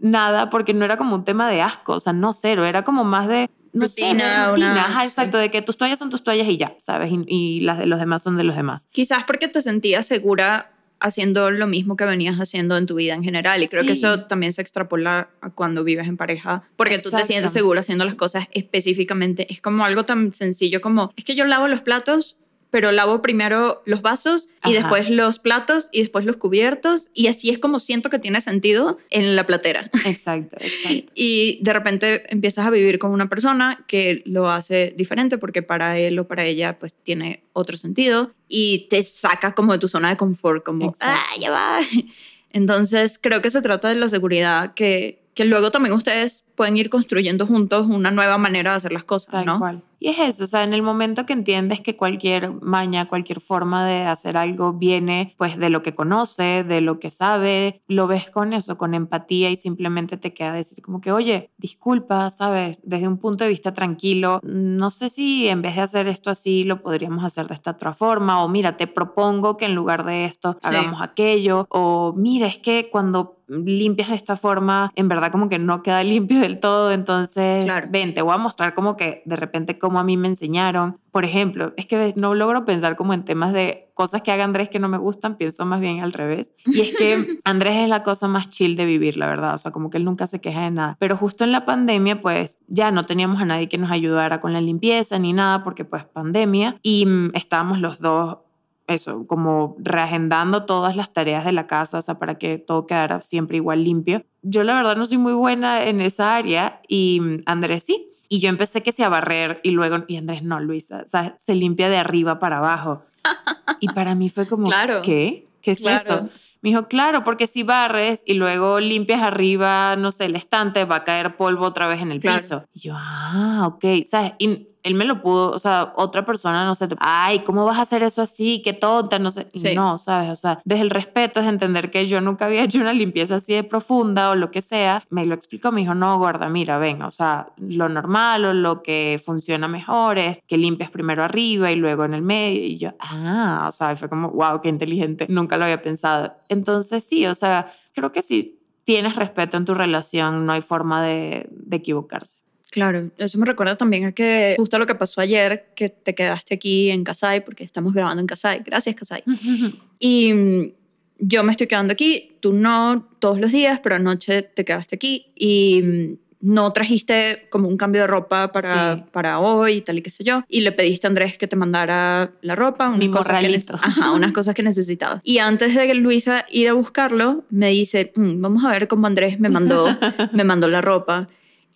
nada porque no era como un tema de asco, o sea, no cero, era como más de no rutina, sé, una- ajá, exacto, de que tus toallas son tus toallas y ya, ¿sabes? Y, y las de los demás son de los demás. Quizás porque te sentías segura haciendo lo mismo que venías haciendo en tu vida en general. Y creo que eso también se extrapola a cuando vives en pareja, porque tú te Exacto. sientes segura haciendo las cosas específicamente. Es como algo tan sencillo como, es que yo lavo los platos, pero lavo primero los vasos y Ajá. después los platos y después los cubiertos. Y así es como siento que tiene sentido en la platera. Exacto, exacto. [LAUGHS] Y de repente empiezas a vivir con una persona que lo hace diferente porque para él o para ella pues tiene otro sentido y te saca como de tu zona de confort, como, Exacto. ah, ya va. [LAUGHS] Entonces creo que se trata de la seguridad que, que luego también ustedes pueden ir construyendo juntos una nueva manera de hacer las cosas, Tal ¿no? cual. Y es eso, o sea, en el momento que entiendes que cualquier maña, cualquier forma de hacer algo viene pues de lo que conoce, de lo que sabe, lo ves con eso, con empatía y simplemente te queda decir como que, oye, disculpa, sabes, desde un punto de vista tranquilo, no sé si en vez de hacer esto así lo podríamos hacer de esta otra forma, o mira, te propongo que en lugar de esto Sí. hagamos aquello, o mira, es que cuando limpias de esta forma, en verdad como que no queda [LAUGHS] limpio del todo, entonces Claro. ven, te voy a mostrar como que de repente como a mí me enseñaron. Por ejemplo, es que no logro pensar como en temas de cosas que haga Andrés que no me gustan, pienso más bien al revés. Y es que [LAUGHS] Andrés es la cosa más chill de vivir, la verdad, o sea, como que él nunca se queja de nada. Pero justo en la pandemia, pues ya no teníamos a nadie que nos ayudara con la limpieza ni nada, porque pues pandemia, y mm, estábamos los dos eso, como reagendando todas las tareas de la casa, o sea, para que todo quedara siempre igual limpio. Yo la verdad no soy muy buena en esa área y mm, Andrés sí. Y yo empecé que se a barrer y luego, y Andrés no, Luisa, o sea, se limpia de arriba para abajo. [LAUGHS] Y para mí fue como, Claro. ¿qué? ¿Qué es Claro. eso? Me dijo, claro, porque si barres y luego limpias arriba, no sé, el estante, va a caer polvo otra vez en el Claro. piso. Y yo, ah, ok, ¿sabes? Y él me lo pudo, o sea, otra persona, no sé, ay, ¿cómo vas a hacer eso así? Qué tonta, no sé. Sí. No, ¿sabes? O sea, desde el respeto es entender que yo nunca había [LAUGHS] hecho una limpieza así de profunda o lo que sea. Me lo explicó, me dijo, no, gorda, mira, ven, o sea, lo normal o lo que funciona mejor es que limpies primero arriba y luego en el medio. Y yo, ah, o sea, fue como, wow, qué inteligente, nunca lo había pensado. Entonces, sí, o sea, creo que si tienes respeto en tu relación, no hay forma de, de equivocarse. Claro, eso me recuerda también a que justo lo que pasó ayer, que te quedaste aquí en Casai, porque estamos grabando en Casai. Gracias, Casai. [LAUGHS] Y mm, yo me estoy quedando aquí, tú no todos los días, pero anoche te quedaste aquí y mm, no trajiste como un cambio de ropa para, Sí. para hoy, tal y qué sé yo. Y le pediste a Andrés que te mandara la ropa, unas Mi cosas, que, Ajá, unas [LAUGHS] cosas que necesitaba. Y antes de que Luisa ir a buscarlo, me dice, "Mm, vamos a ver cómo Andrés me mandó, [LAUGHS] me mandó la ropa.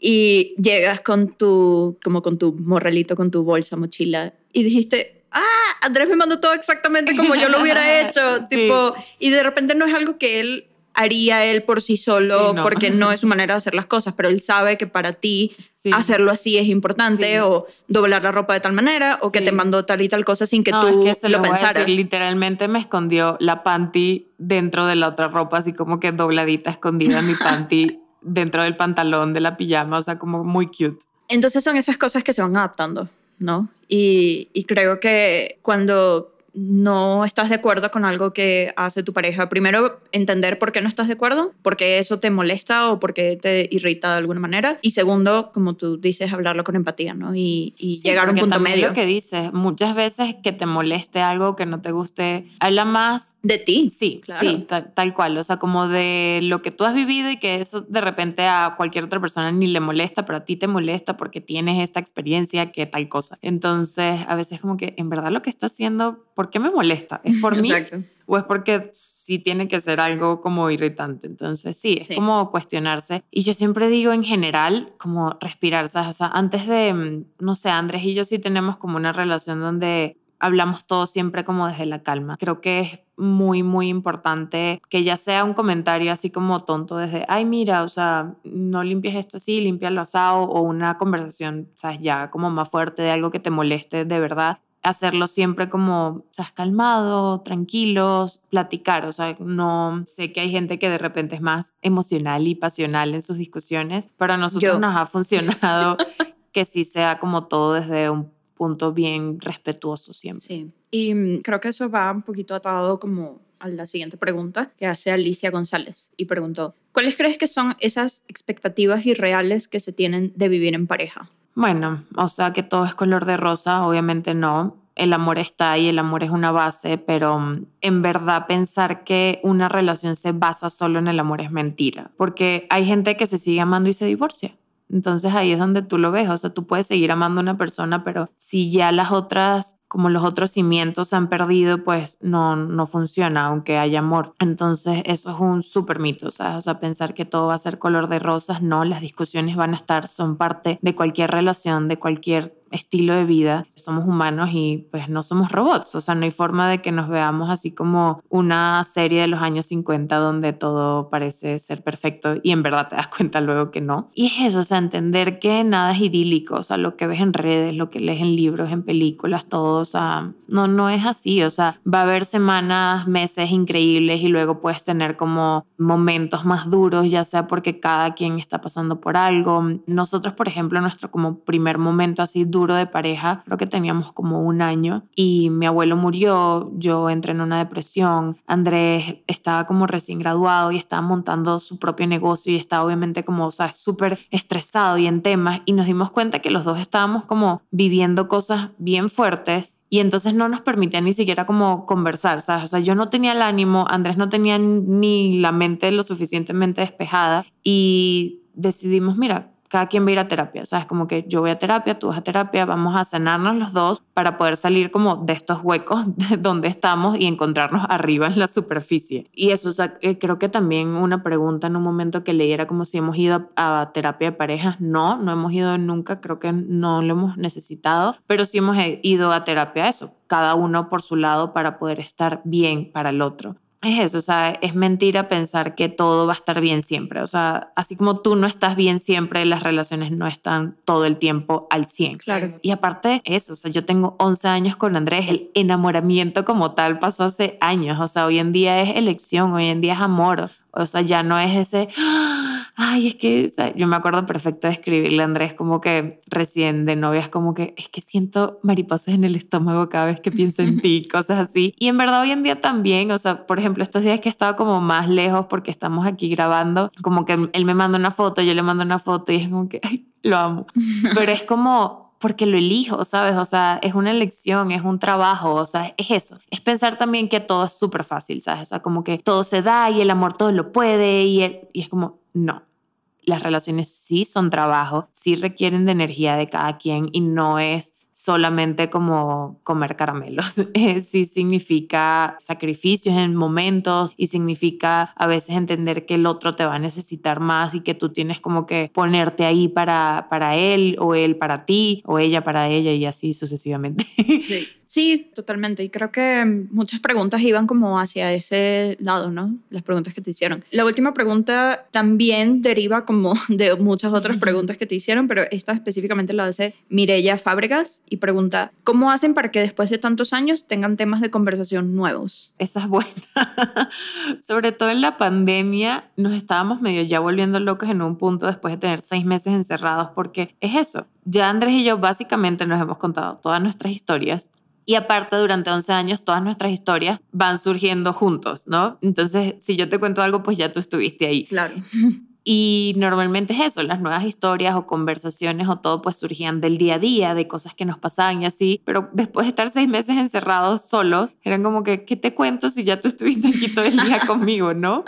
Y llegas con tu, como con tu morralito, con tu bolsa, mochila, y dijiste, ah, Andrés me mandó todo exactamente como yo lo hubiera [LAUGHS] hecho. Sí. Tipo, y de repente no es algo que él haría él por sí solo, Sí, no. porque no es su manera de hacer las cosas, pero él sabe que para ti Sí. hacerlo así es importante, Sí. o doblar la ropa de tal manera, o que te mandó tal y tal cosa sin que no, tú es que se lo pensaras. decir, literalmente me escondió la panty dentro de la otra ropa, así como que dobladita, escondida mi panty [LAUGHS] dentro del pantalón de la pijama, o sea, como muy cute. Entonces son esas cosas que se van adaptando, ¿no? Y, y creo que cuando no estás de acuerdo con algo que hace tu pareja, primero entender por qué no estás de acuerdo, porque eso te molesta o porque te irrita de alguna manera. Y segundo, como tú dices, hablarlo con empatía, ¿no? Y, llegar a un punto medio. lo que dices, muchas veces que te moleste algo, que no te guste, habla más de ti. Sí, sí, tal, cual. O sea, como de lo que tú has vivido y que eso de repente a cualquier otra persona ni le molesta, pero a ti te molesta porque tienes esta experiencia que tal cosa. Entonces, a veces como que en verdad lo que está haciendo, ¿por qué me molesta? ¿Es por [LAUGHS] mí? Exacto o es porque sí tiene que ser algo como irritante. Entonces, sí, es como cuestionarse. Y yo siempre digo en general, como respirar, ¿sabes? O sea, antes de, mm, no sé, Andrés y yo sí tenemos como una relación donde hablamos todo siempre como desde la calma. Creo que es muy, muy importante que ya sea un comentario así como tonto desde, ay, mira, o sea, no limpies esto así, limpialo asado, o una conversación, sabes, ya como más fuerte de algo que te moleste de verdad hacerlo siempre como, o calmado, tranquilos, platicar, o sea, no sé que hay gente que de repente es más emocional y pasional en sus discusiones, pero a nosotros nos ha [LAUGHS] funcionado que sí sea como todo desde un punto bien respetuoso siempre. Sí, y mm, creo que eso va un poquito atado como a la siguiente pregunta que hace Alicia González y preguntó, ¿cuáles crees que son esas expectativas irreales que se tienen de vivir en pareja? Bueno, o sea que todo es color de rosa, obviamente no. El amor está ahí, el amor es una base, pero mm, en verdad pensar que una relación se basa solo en el amor es mentira, porque hay gente que se sigue amando y se divorcia. Entonces ahí es donde tú lo ves, o sea, tú puedes seguir amando a una persona, pero si ya las otras como los otros cimientos se han perdido, pues no, no funciona, aunque haya amor. Entonces, eso es un súper mito, O sea, pensar que todo va a ser color de rosas, no, las discusiones van a estar, son parte de cualquier relación, de cualquier estilo de vida. Somos humanos y pues no somos robots, o sea, no hay forma de que nos veamos así como una serie de los años 50 donde todo parece ser perfecto y en verdad te das cuenta luego que no. Y es eso, o sea, entender que nada es idílico, o sea, lo que ves en redes, lo que lees en libros, en películas, todo o sea, no, no es así, o sea, va a haber semanas, meses increíbles y luego puedes tener como momentos más duros, ya sea porque cada quien está pasando por algo. Nosotros, por ejemplo, nuestro como primer momento así duro de pareja, creo que teníamos como un año y mi abuelo murió, yo entré en una depresión, Andrés estaba como recién graduado y estaba montando su propio negocio y estaba obviamente como, o sea, súper estresado y en temas y nos dimos cuenta que los dos estábamos como viviendo cosas bien fuertes y entonces no nos permitía ni siquiera como conversar, ¿sabes? O sea, yo no tenía el ánimo, Andrés no tenía ni la mente lo suficientemente despejada y decidimos, mira, cada quien va a ir a terapia, ¿sabes? Como que yo voy a terapia, tú vas a terapia, vamos a sanarnos los dos para poder salir como de estos huecos [LAUGHS] de donde estamos y encontrarnos arriba en la superficie. Y eso, o sea, eh, creo que también una pregunta en un momento que leí era como si hemos ido a, terapia de parejas. No, no hemos ido nunca, creo que no lo hemos necesitado, pero sí hemos ido a terapia eso, cada uno por su lado para poder estar bien para el otro es eso, o sea, es mentira pensar que todo va a estar bien siempre. O sea, así como tú no estás bien siempre, las relaciones no están todo el tiempo al 100. Claro. Y aparte eso, o sea, yo tengo 11 años con Andrés, el enamoramiento como tal pasó hace años, o sea, hoy en día es elección, hoy en día es amor. O sea, ya no es ese, ay, es que yo me acuerdo perfecto de escribirle a Andrés como que recién de novias, como que es que siento mariposas en el estómago cada vez que pienso en [LAUGHS] ti, cosas así. Y en verdad hoy en día también, o sea, por ejemplo, estos días que he estado como más lejos porque estamos aquí grabando, como que él me manda una foto, yo le mando una foto y es como que, ay, lo amo. Pero es como, porque lo elijo, ¿sabes? O sea, es una elección, es un trabajo, o sea, es eso. Es pensar también que todo es súper fácil, ¿sabes? O sea, como que todo se da y el amor todo lo puede y, y es como, no. Las relaciones sí son trabajo, sí requieren de energía de cada quien y no es solamente como comer caramelos. [LAUGHS] sí significa sacrificios en momentos y significa a veces entender que el otro te va a necesitar más y que tú tienes como que ponerte ahí para, para él o él para ti o ella para ella y así sucesivamente. Sí. [LAUGHS] Sí, totalmente. Y creo que muchas preguntas iban como hacia ese lado, ¿no? Las preguntas que te hicieron. La última pregunta también deriva como [LAUGHS] de muchas otras preguntas que te hicieron, pero esta específicamente la hace Mirella Fábregas y pregunta, ¿cómo hacen para que después de tantos años tengan temas de conversación nuevos? Esa es buena. [LAUGHS] Sobre todo en la pandemia nos estábamos medio ya volviendo locos en un punto después de tener seis meses encerrados porque es eso. Ya Andrés y yo básicamente nos hemos contado todas nuestras historias Y aparte, durante 11 años, todas nuestras historias van surgiendo juntos, ¿no? Entonces, si yo te cuento algo, pues ya tú estuviste ahí. Claro. [LAUGHS] Y normalmente es eso, las nuevas historias o conversaciones o todo pues surgían del día a día, de cosas que nos pasaban y así, pero después de estar seis meses encerrados solos, eran como que, ¿qué te cuento si ya tú estuviste aquí todo el día [LAUGHS] conmigo, no?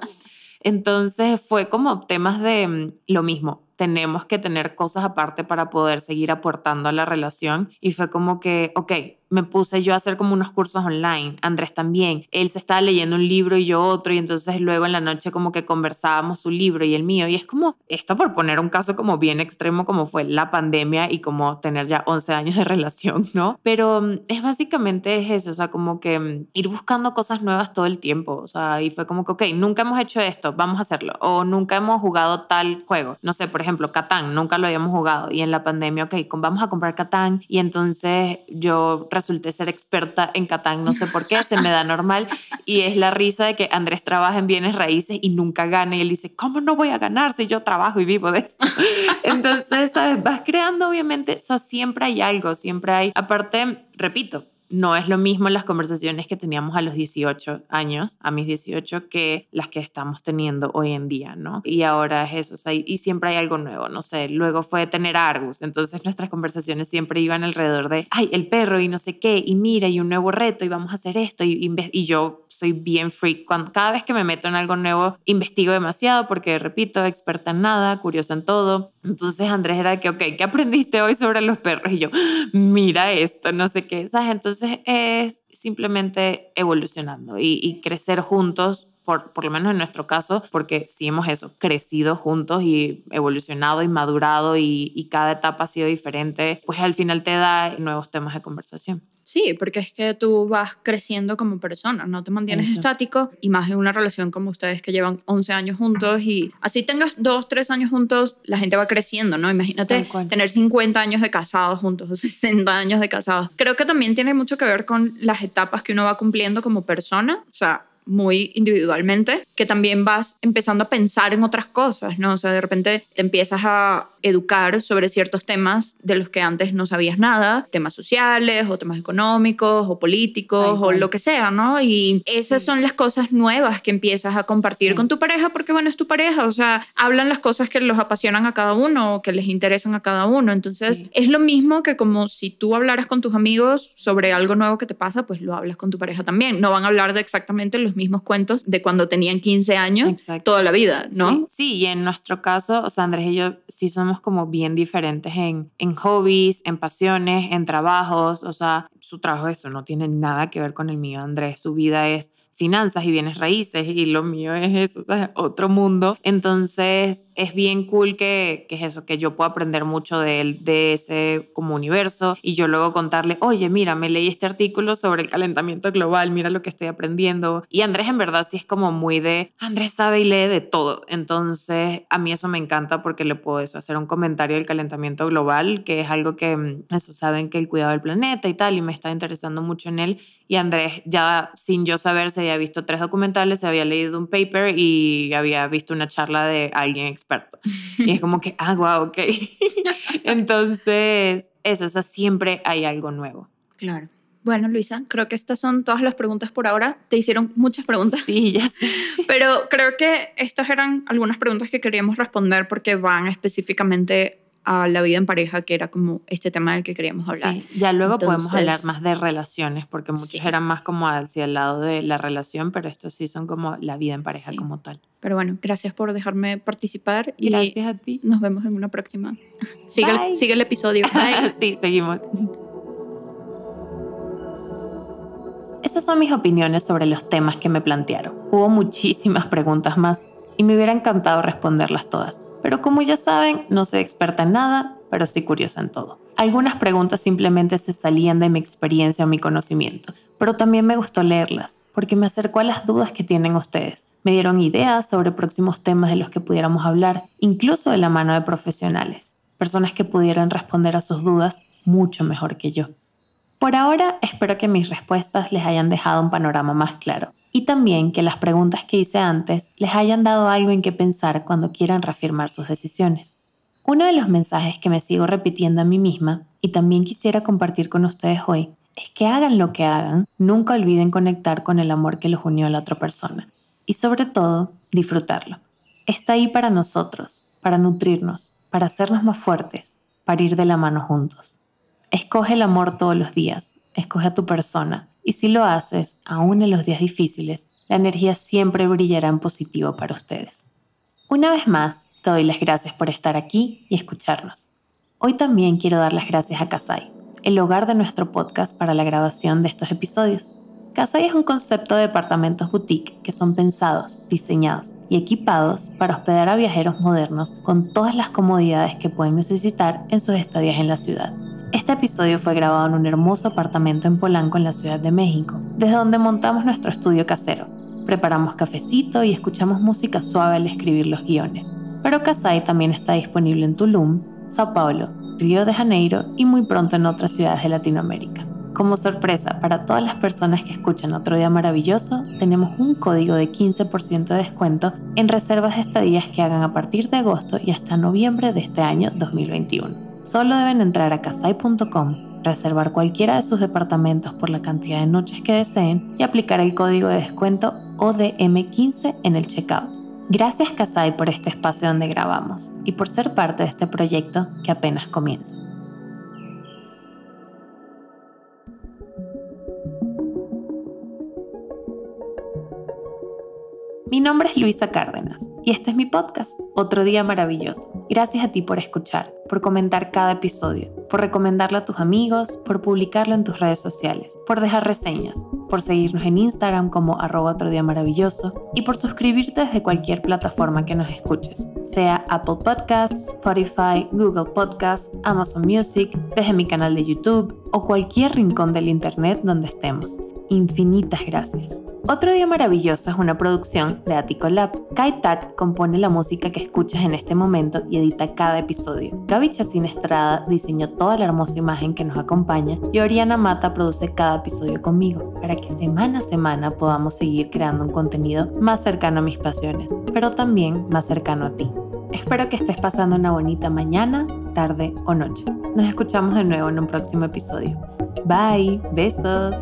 Entonces fue como temas de mm, lo mismo, tenemos que tener cosas aparte para poder seguir aportando a la relación y fue como que, ok, me puse yo a hacer como unos cursos online, Andrés también, él se estaba leyendo un libro y yo otro y entonces luego en la noche como que conversábamos su libro y el mío y es como esto por poner un caso como bien extremo como fue la pandemia y como tener ya 11 años de [LAUGHS] relación, ¿no? Pero mm, es básicamente es eso, o sea, como que mm, ir buscando cosas nuevas todo el tiempo, o sea, y fue como que, ok, nunca hemos hecho esto, vamos a hacerlo, o nunca hemos jugado tal juego, no sé, por ejemplo, Catán, nunca lo habíamos jugado y en la pandemia, ok, vamos a comprar Catán y entonces yo resulté ser experta en Catán, no sé por qué, se me da normal y es la risa de que Andrés trabaja en bienes raíces y nunca gana y él dice, ¿cómo no voy a ganar si yo trabajo y vivo de esto? [LAUGHS] Entonces, ¿sabes? Vas creando obviamente, o sea, siempre hay algo, siempre hay, aparte, repito, no es lo mismo las conversaciones que teníamos a los 18 años, a mis 18, que las que estamos teniendo hoy en día, ¿no? Y ahora es eso, o sea, y siempre hay algo nuevo, no sé, luego fue tener Argus, entonces nuestras conversaciones siempre iban alrededor de, ay, el perro y no sé qué, y mira, y un nuevo reto, y vamos a hacer esto, y, y yo soy bien freak, cuando, cada vez que me meto en algo nuevo, investigo demasiado, porque, repito, experta en nada, curiosa en todo, entonces Andrés era que, ok, ¿qué aprendiste hoy sobre los perros? Y yo, mira esto, no sé qué, ¿sabes? Entonces es simplemente evolucionando y, crecer juntos por, por, lo menos en nuestro caso, porque sí hemos eso, crecido juntos y evolucionado y madurado y, y, cada etapa ha sido diferente, pues al final te da nuevos temas de conversación. Sí, porque es que tú vas creciendo como persona, no te mantienes estático y más en una relación como ustedes que llevan 11 años juntos y así tengas 2, 3 años juntos, la gente va creciendo, ¿no? Imagínate tener 50 años de casados juntos [LAUGHS] o 60 años de casados. Creo que también tiene mucho que ver con las etapas que uno va cumpliendo como persona, o sea, muy individualmente, que también vas empezando a pensar en otras cosas, ¿no? O sea, de repente te empiezas a educar sobre ciertos temas de los que antes no sabías nada, temas sociales o temas económicos o políticos o lo que sea, ¿no? Y esas son las cosas nuevas que empiezas a compartir con tu pareja porque, bueno, es tu pareja, o sea, hablan las cosas que los apasionan a cada uno o que les interesan a cada uno. Entonces, es lo mismo que como si tú hablaras con tus amigos sobre algo nuevo que te pasa, pues lo hablas con tu pareja también. No van a hablar de exactamente los mismos cuentos de cuando tenían 15 años toda la vida, ¿no? Sí. y en nuestro caso, o sea, Andrés y yo sí somos como bien diferentes en, en hobbies, en pasiones, en trabajos, o sea, su trabajo eso no tiene nada que ver con el mío, Andrés, su vida es finanzas y bienes raíces y lo mío es eso, o sea, otro mundo. Entonces es bien cool que, que es eso, que yo puedo aprender mucho de él, de ese como universo y yo luego contarle, oye, mira, me leí este artículo sobre el calentamiento global, mira lo que estoy aprendiendo. Y Andrés en verdad sí es como muy de, Andrés sabe y lee de todo. Entonces a mí eso me encanta porque le puedo hacer un comentario del calentamiento global, que es algo que, mm, eso saben que el cuidado del planeta y tal, y me está interesando mucho en él y Andrés ya sin yo saber se había visto tres documentales, se había leído un paper y había visto una charla de alguien experto. Y es como que, ah, wow, ok. [LAUGHS] Entonces, eso, o sea, siempre hay algo nuevo. Claro. Bueno, Luisa, creo que estas son todas las preguntas por ahora. Te hicieron muchas preguntas. Sí, ya sé. [LAUGHS] Pero creo que estas eran algunas preguntas que queríamos responder porque van específicamente a la vida en pareja, que era como este tema del que queríamos hablar. Sí, ya luego podemos hablar más de relaciones, porque muchos eran más como hacia el lado de la relación, pero estos sí son como la vida en pareja como tal. Pero bueno, gracias por dejarme participar. Y gracias a ti. Nos vemos en una próxima. [LAUGHS] Sigue, el, sigue el episodio. [LAUGHS] Bye. sí, seguimos. Esas son mis opiniones sobre los temas que me plantearon. Hubo muchísimas preguntas más y me hubiera encantado responderlas todas pero como ya saben, no soy experta en nada, pero sí curiosa en todo. Algunas preguntas simplemente se salían de mi experiencia o mi conocimiento, pero también me gustó leerlas, porque me acercó a las dudas que tienen ustedes. Me dieron ideas sobre próximos temas de los que pudiéramos hablar, incluso de la mano de profesionales, personas que pudieran responder a sus dudas mucho mejor que yo. Por ahora, espero que mis respuestas les hayan dejado un panorama más claro y también que las preguntas que hice antes les hayan dado algo en qué pensar cuando quieran reafirmar sus decisiones. Uno de los mensajes que me sigo repitiendo a mí misma y también quisiera compartir con ustedes hoy es que hagan lo que hagan, nunca olviden conectar con el amor que los unió a la otra persona y sobre todo disfrutarlo. Está ahí para nosotros, para nutrirnos, para hacernos más fuertes, para ir de la mano juntos. Escoge el amor todos los días, escoge a tu persona y si lo haces, aún en los días difíciles, la energía siempre brillará en positivo para ustedes. Una vez más, te doy las gracias por estar aquí y escucharnos. Hoy también quiero dar las gracias a Kasai, el hogar de nuestro podcast para la grabación de estos episodios. Kasai es un concepto de departamentos boutique que son pensados, diseñados y equipados para hospedar a viajeros modernos con todas las comodidades que pueden necesitar en sus estadías en la ciudad. Este episodio fue grabado en un hermoso apartamento en Polanco, en la Ciudad de México, desde donde montamos nuestro estudio casero. Preparamos cafecito y escuchamos música suave al escribir los guiones. Pero Kasai también está disponible en Tulum, Sao Paulo, Río de Janeiro y muy pronto en otras ciudades de Latinoamérica. Como sorpresa para todas las personas que escuchan Otro Día Maravilloso, tenemos un código de 15% de descuento en reservas de estadías que hagan a partir de agosto y hasta noviembre de este año 2021. Solo deben entrar a casai.com, reservar cualquiera de sus departamentos por la cantidad de noches que deseen y aplicar el código de descuento ODM15 en el checkout. Gracias Casai por este espacio donde grabamos y por ser parte de este proyecto que apenas comienza. Mi nombre es Luisa Cárdenas y este es mi podcast, Otro Día Maravilloso. Gracias a ti por escuchar, por comentar cada episodio, por recomendarlo a tus amigos, por publicarlo en tus redes sociales, por dejar reseñas, por seguirnos en Instagram como arroba otro día maravilloso y por suscribirte desde cualquier plataforma que nos escuches, sea Apple Podcasts, Spotify, Google Podcasts, Amazon Music, desde mi canal de YouTube o cualquier rincón del Internet donde estemos. Infinitas gracias. Otro Día Maravilloso es una producción de Attico Lab. Kai Tak compone la música que escuchas en este momento y edita cada episodio. Gaby Chacín Estrada diseñó toda la hermosa imagen que nos acompaña y Oriana Mata produce cada episodio conmigo para que semana a semana podamos seguir creando un contenido más cercano a mis pasiones, pero también más cercano a ti. Espero que estés pasando una bonita mañana, tarde o noche. Nos escuchamos de nuevo en un próximo episodio. Bye, besos.